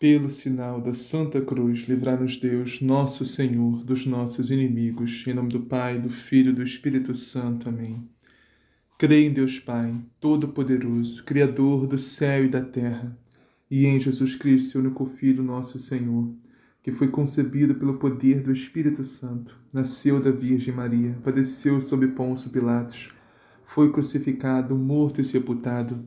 Pelo sinal da Santa Cruz, livrar-nos Deus, nosso Senhor, dos nossos inimigos. Em nome do Pai, do Filho e do Espírito Santo. Amém. Creio em Deus Pai, Todo-Poderoso, Criador do céu e da terra, e em Jesus Cristo, seu único Filho, nosso Senhor, que foi concebido pelo poder do Espírito Santo, nasceu da Virgem Maria, padeceu sob Pôncio Pilatos, foi crucificado, morto e sepultado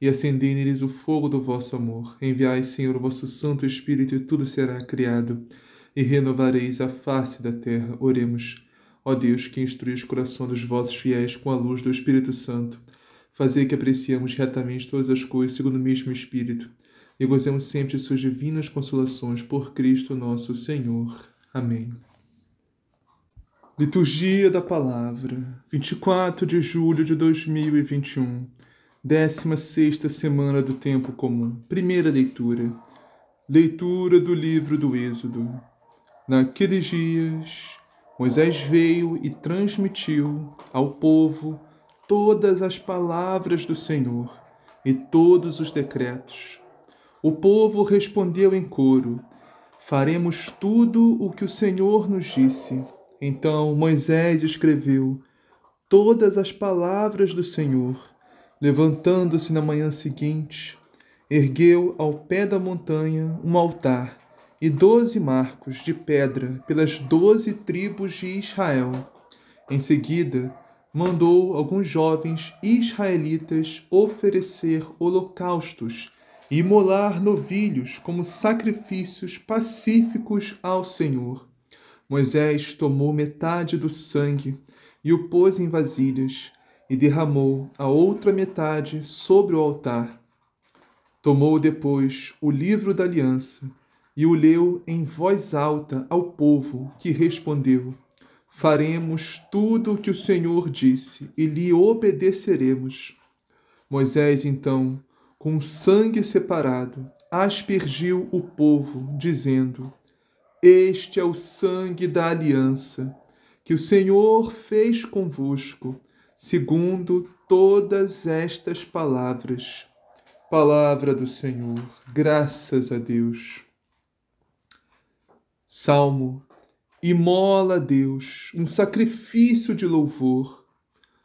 e acendei neles o fogo do vosso amor. Enviai, Senhor, o vosso Santo Espírito, e tudo será criado, e renovareis a face da terra. Oremos. Ó Deus, que instrui os corações dos vossos fiéis com a luz do Espírito Santo, fazei que apreciemos retamente todas as coisas segundo o mesmo Espírito, e gozemos sempre de suas divinas consolações por Cristo nosso Senhor. Amém. Liturgia da Palavra, 24 de julho de 2021 Décima sexta semana do tempo comum. Primeira leitura. Leitura do livro do Êxodo. Naqueles dias, Moisés veio e transmitiu ao povo todas as palavras do Senhor e todos os decretos. O povo respondeu em coro: Faremos tudo o que o Senhor nos disse. Então Moisés escreveu todas as palavras do Senhor Levantando-se na manhã seguinte, ergueu ao pé da montanha um altar e doze marcos de pedra pelas doze tribos de Israel. Em seguida, mandou alguns jovens israelitas oferecer holocaustos e imolar novilhos como sacrifícios pacíficos ao Senhor. Moisés tomou metade do sangue e o pôs em vasilhas e derramou a outra metade sobre o altar. Tomou depois o livro da aliança e o leu em voz alta ao povo, que respondeu: Faremos tudo o que o Senhor disse e lhe obedeceremos. Moisés, então, com sangue separado, aspergiu o povo, dizendo: Este é o sangue da aliança que o Senhor fez convosco segundo todas estas palavras. Palavra do Senhor, graças a Deus. Salmo: Imola a Deus um sacrifício de louvor.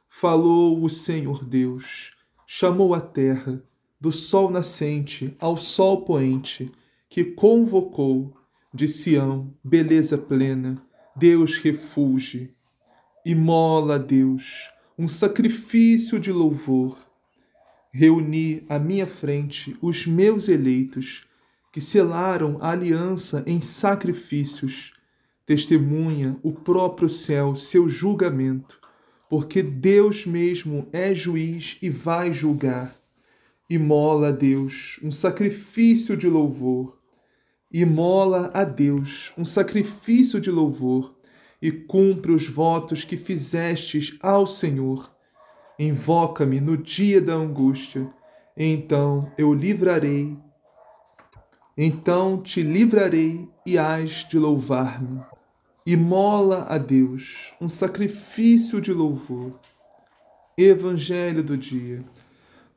Falou o Senhor Deus, chamou a terra, do sol nascente ao sol poente, que convocou de Sião, beleza plena, Deus refúgio. Imola a Deus um sacrifício de louvor. Reuni à minha frente os meus eleitos, que selaram a aliança em sacrifícios. Testemunha o próprio céu seu julgamento, porque Deus mesmo é juiz e vai julgar. Imola a Deus um sacrifício de louvor. Imola a Deus um sacrifício de louvor e cumpre os votos que fizestes ao Senhor. Invoca-me no dia da angústia, então eu livrarei. Então te livrarei e hás de louvar-me. Imola a Deus um sacrifício de louvor. Evangelho do dia.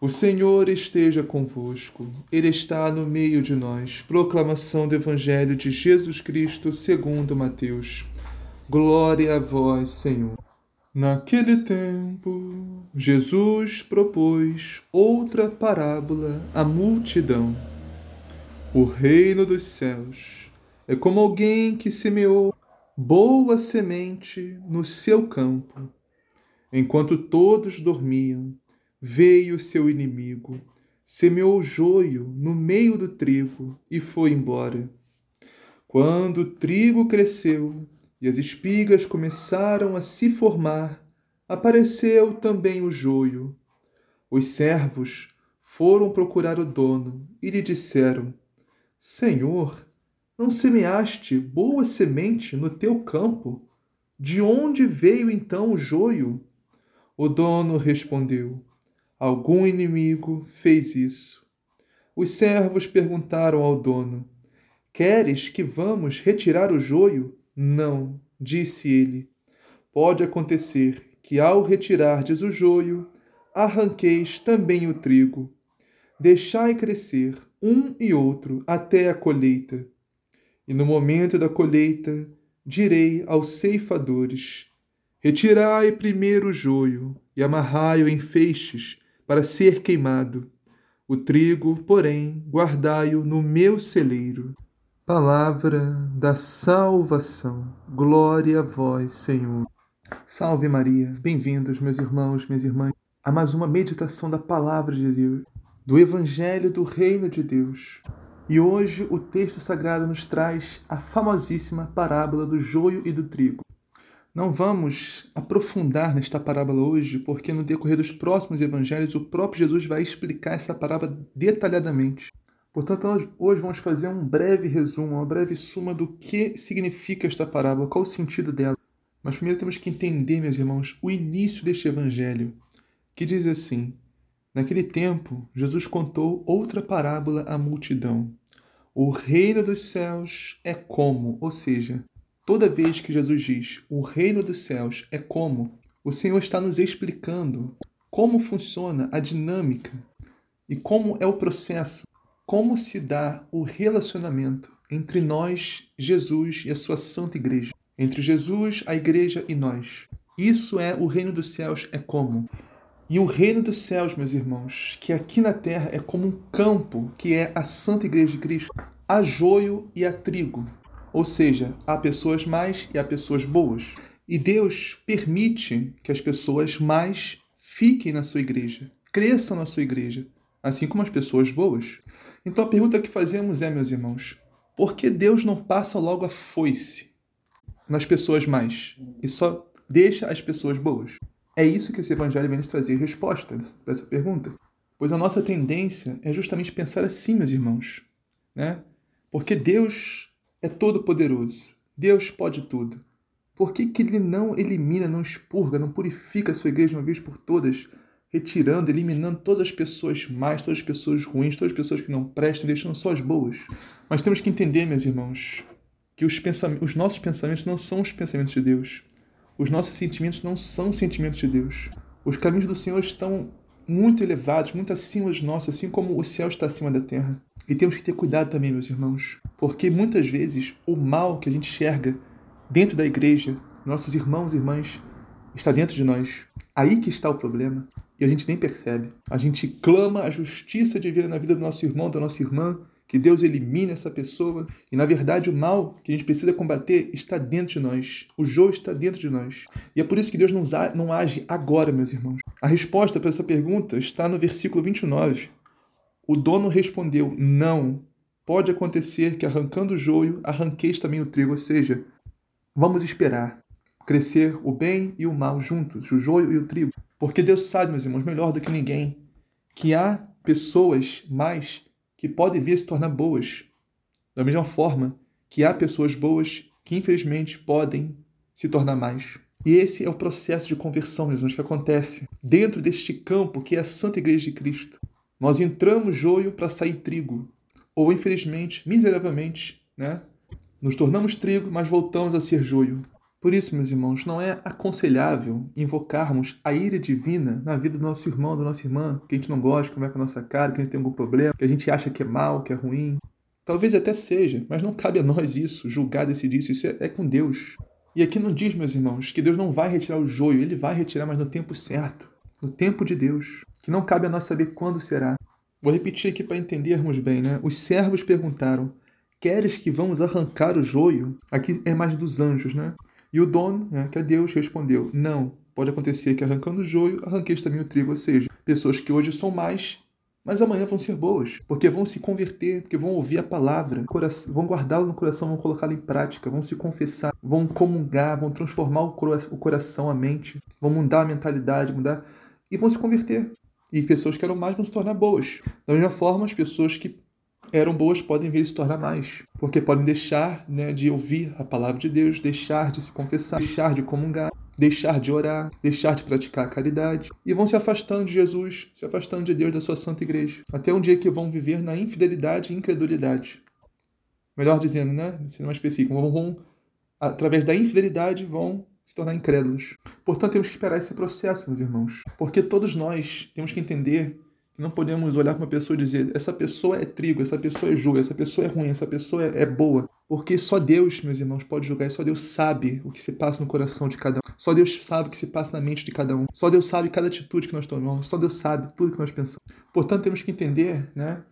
O Senhor esteja convosco, Ele está no meio de nós. Proclamação do Evangelho de Jesus Cristo segundo Mateus. Glória a vós, Senhor. Naquele tempo, Jesus propôs outra parábola à multidão. O reino dos céus é como alguém que semeou boa semente no seu campo. Enquanto todos dormiam, veio seu inimigo, semeou joio no meio do trigo e foi embora. Quando o trigo cresceu, e as espigas começaram a se formar, apareceu também o joio. Os servos foram procurar o dono e lhe disseram: Senhor, não semeaste boa semente no teu campo? De onde veio então o joio? O dono respondeu: Algum inimigo fez isso. Os servos perguntaram ao dono: Queres que vamos retirar o joio? Não, disse ele. Pode acontecer que, ao retirardes o joio, arranqueis também o trigo. Deixai crescer um e outro até a colheita. E no momento da colheita, direi aos ceifadores: Retirai primeiro o joio e amarrai-o em feixes para ser queimado. O trigo, porém, guardai-o no meu celeiro. Palavra da salvação. Glória a vós, Senhor. Salve Maria. Bem-vindos, meus irmãos, minhas irmãs, a mais uma meditação da palavra de Deus, do Evangelho do Reino de Deus. E hoje o texto sagrado nos traz a famosíssima parábola do joio e do trigo. Não vamos aprofundar nesta parábola hoje, porque no decorrer dos próximos evangelhos o próprio Jesus vai explicar essa parábola detalhadamente. Portanto, hoje vamos fazer um breve resumo, uma breve suma do que significa esta parábola, qual o sentido dela. Mas primeiro temos que entender, meus irmãos, o início deste evangelho, que diz assim: Naquele tempo, Jesus contou outra parábola à multidão. O reino dos céus é como, ou seja, Toda vez que Jesus diz o reino dos céus é como, o Senhor está nos explicando como funciona a dinâmica e como é o processo, como se dá o relacionamento entre nós, Jesus e a sua santa igreja, entre Jesus, a igreja e nós. Isso é o reino dos céus é como. E o reino dos céus, meus irmãos, que aqui na terra é como um campo, que é a santa igreja de Cristo, há joio e há trigo. Ou seja, há pessoas más e há pessoas boas. E Deus permite que as pessoas mais fiquem na sua igreja, cresçam na sua igreja, assim como as pessoas boas. Então a pergunta que fazemos é, meus irmãos, por que Deus não passa logo a foice nas pessoas mais e só deixa as pessoas boas? É isso que esse evangelho vem nos trazer resposta para essa pergunta. Pois a nossa tendência é justamente pensar assim, meus irmãos, né? Porque Deus é todo-poderoso. Deus pode tudo. Por que, que ele não elimina, não expurga, não purifica a sua igreja uma vez por todas, retirando, eliminando todas as pessoas más, todas as pessoas ruins, todas as pessoas que não prestam, deixando só as boas? Mas temos que entender, meus irmãos, que os, os nossos pensamentos não são os pensamentos de Deus. Os nossos sentimentos não são os sentimentos de Deus. Os caminhos do Senhor estão muito elevados, muito acima dos nossos, assim como o céu está acima da terra. E temos que ter cuidado também, meus irmãos, porque muitas vezes o mal que a gente enxerga dentro da igreja, nossos irmãos e irmãs, está dentro de nós. Aí que está o problema. E a gente nem percebe. A gente clama a justiça divina na vida do nosso irmão, da nossa irmã, que Deus elimine essa pessoa. E na verdade, o mal que a gente precisa combater está dentro de nós. O joio está dentro de nós. E é por isso que Deus não, não age agora, meus irmãos. A resposta para essa pergunta está no versículo 29. O dono respondeu: Não. Pode acontecer que arrancando o joio, arranqueis também o trigo. Ou seja, vamos esperar crescer o bem e o mal juntos, o joio e o trigo. Porque Deus sabe, meus irmãos, melhor do que ninguém, que há pessoas mais que podem vir a se tornar boas. Da mesma forma que há pessoas boas que infelizmente podem se tornar mais. E esse é o processo de conversão, meus irmãos, que acontece dentro deste campo que é a Santa Igreja de Cristo. Nós entramos joio para sair trigo. Ou, infelizmente, miseravelmente, né? Nos tornamos trigo, mas voltamos a ser joio. Por isso, meus irmãos, não é aconselhável invocarmos a ira divina na vida do nosso irmão, da nossa irmã, que a gente não gosta, que vai com a nossa cara, que a gente tem algum problema, que a gente acha que é mal, que é ruim. Talvez até seja, mas não cabe a nós isso, julgar, decidir isso. Isso é, é com Deus. E aqui não diz, meus irmãos, que Deus não vai retirar o joio, ele vai retirar, mas no tempo certo, no tempo de Deus, que não cabe a nós saber quando será. Vou repetir aqui para entendermos bem, né? Os servos perguntaram: Queres que vamos arrancar o joio? Aqui é mais dos anjos, né? E o dono, né, que é Deus, respondeu: Não, pode acontecer que arrancando o joio, arranqueis também o trigo. Ou seja, pessoas que hoje são mais, mas amanhã vão ser boas, porque vão se converter, porque vão ouvir a palavra, vão guardá-la no coração, vão colocá-la em prática, vão se confessar, vão comungar, vão transformar o coração, a mente, vão mudar a mentalidade, mudar e vão se converter. E pessoas que eram mais vão se tornar boas. Da mesma forma, as pessoas que eram boas podem vir se tornar mais, porque podem deixar né, de ouvir a palavra de Deus, deixar de se confessar, deixar de comungar, deixar de orar, deixar de praticar a caridade e vão se afastando de Jesus, se afastando de Deus da sua santa igreja, até um dia que vão viver na infidelidade e incredulidade. Melhor dizendo, né, sendo mais específico, vão, vão através da infidelidade vão se tornar incrédulos. Portanto, temos que esperar esse processo, meus irmãos, porque todos nós temos que entender não podemos olhar para uma pessoa e dizer essa pessoa é trigo, essa pessoa é jugo, essa pessoa é ruim, essa pessoa é, é boa. Porque só Deus, meus irmãos, pode julgar e só Deus sabe o que se passa no coração de cada um. Só Deus sabe o que se passa na mente de cada um. Só Deus sabe cada atitude que nós tomamos. Só Deus sabe tudo que nós pensamos. Portanto, temos que entender né,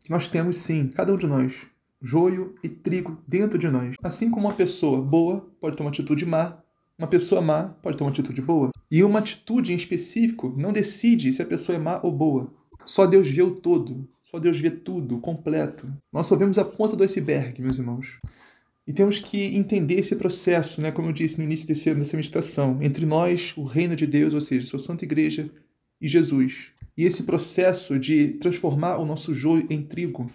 que nós temos sim, cada um de nós, joio e trigo dentro de nós. Assim como uma pessoa boa pode ter uma atitude má, uma pessoa má pode ter uma atitude boa. E uma atitude em específico não decide se a pessoa é má ou boa. Só Deus vê o todo. Só Deus vê tudo, completo. Nós só vemos a ponta do iceberg, meus irmãos. E temos que entender esse processo, né, como eu disse no início desse, dessa meditação, entre nós, o reino de Deus, ou seja, sua santa igreja, e Jesus. E esse processo de transformar o nosso joio em trigo,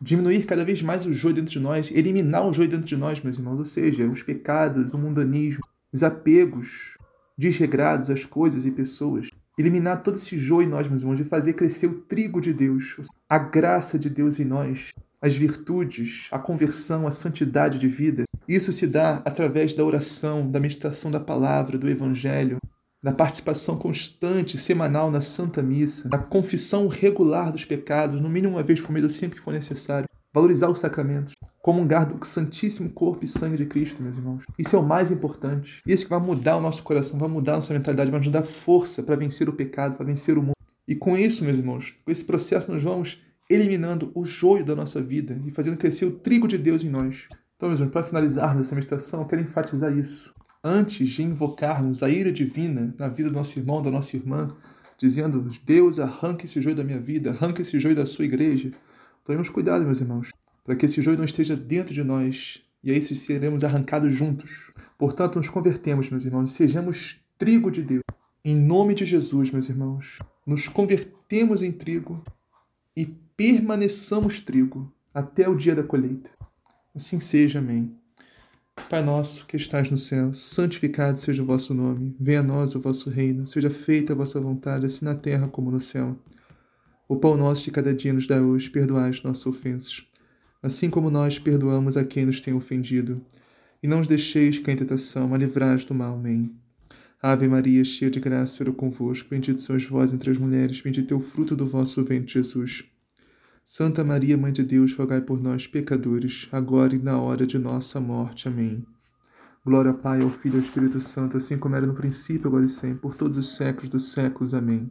diminuir cada vez mais o joio dentro de nós, eliminar o joio dentro de nós, meus irmãos, ou seja, os pecados, o mundanismo, os apegos desregrados às coisas e pessoas. Eliminar todo esse joio em nós, meus irmãos, de fazer crescer o trigo de Deus, a graça de Deus em nós, as virtudes, a conversão, a santidade de vida. Isso se dá através da oração, da meditação da palavra, do evangelho, da participação constante, semanal na Santa Missa, da confissão regular dos pecados, no mínimo uma vez por mês, sempre que for necessário, valorizar os sacramentos, comungar do santíssimo corpo e sangue de Cristo, meus irmãos. Isso é o mais importante. Isso que vai mudar o nosso coração, vai mudar a nossa mentalidade, vai nos dar força para vencer o pecado, para vencer o mundo. E com isso, meus irmãos, com esse processo nós vamos eliminando o joio da nossa vida e fazendo crescer o trigo de Deus em nós. Então, meus irmãos, para finalizarmos essa meditação, eu quero enfatizar isso. Antes de invocarmos a ira divina na vida do nosso irmão, da nossa irmã, dizendo, Deus, arranque esse joio da minha vida, arranque esse joio da sua igreja, Tomemos cuidado, meus irmãos, para que esse joio não esteja dentro de nós e aí seremos arrancados juntos. Portanto, nos convertemos, meus irmãos, e sejamos trigo de Deus. Em nome de Jesus, meus irmãos, nos convertemos em trigo e permaneçamos trigo até o dia da colheita. Assim seja, amém. Pai nosso que estás no céu, santificado seja o vosso nome. Venha a nós o vosso reino. Seja feita a vossa vontade, assim na terra como no céu. O pão nosso de cada dia nos dá hoje, perdoai as nossas ofensas, assim como nós perdoamos a quem nos tem ofendido. E não os deixeis cair em tentação, mas livrai do mal. Amém. Ave Maria, cheia de graça, é convosco, bendito sois vós entre as mulheres, bendito é o fruto do vosso ventre, Jesus. Santa Maria, Mãe de Deus, rogai por nós, pecadores, agora e na hora de nossa morte. Amém. Glória ao Pai, ao Filho e ao Espírito Santo, assim como era no princípio, agora e sempre, por todos os séculos dos séculos. Amém.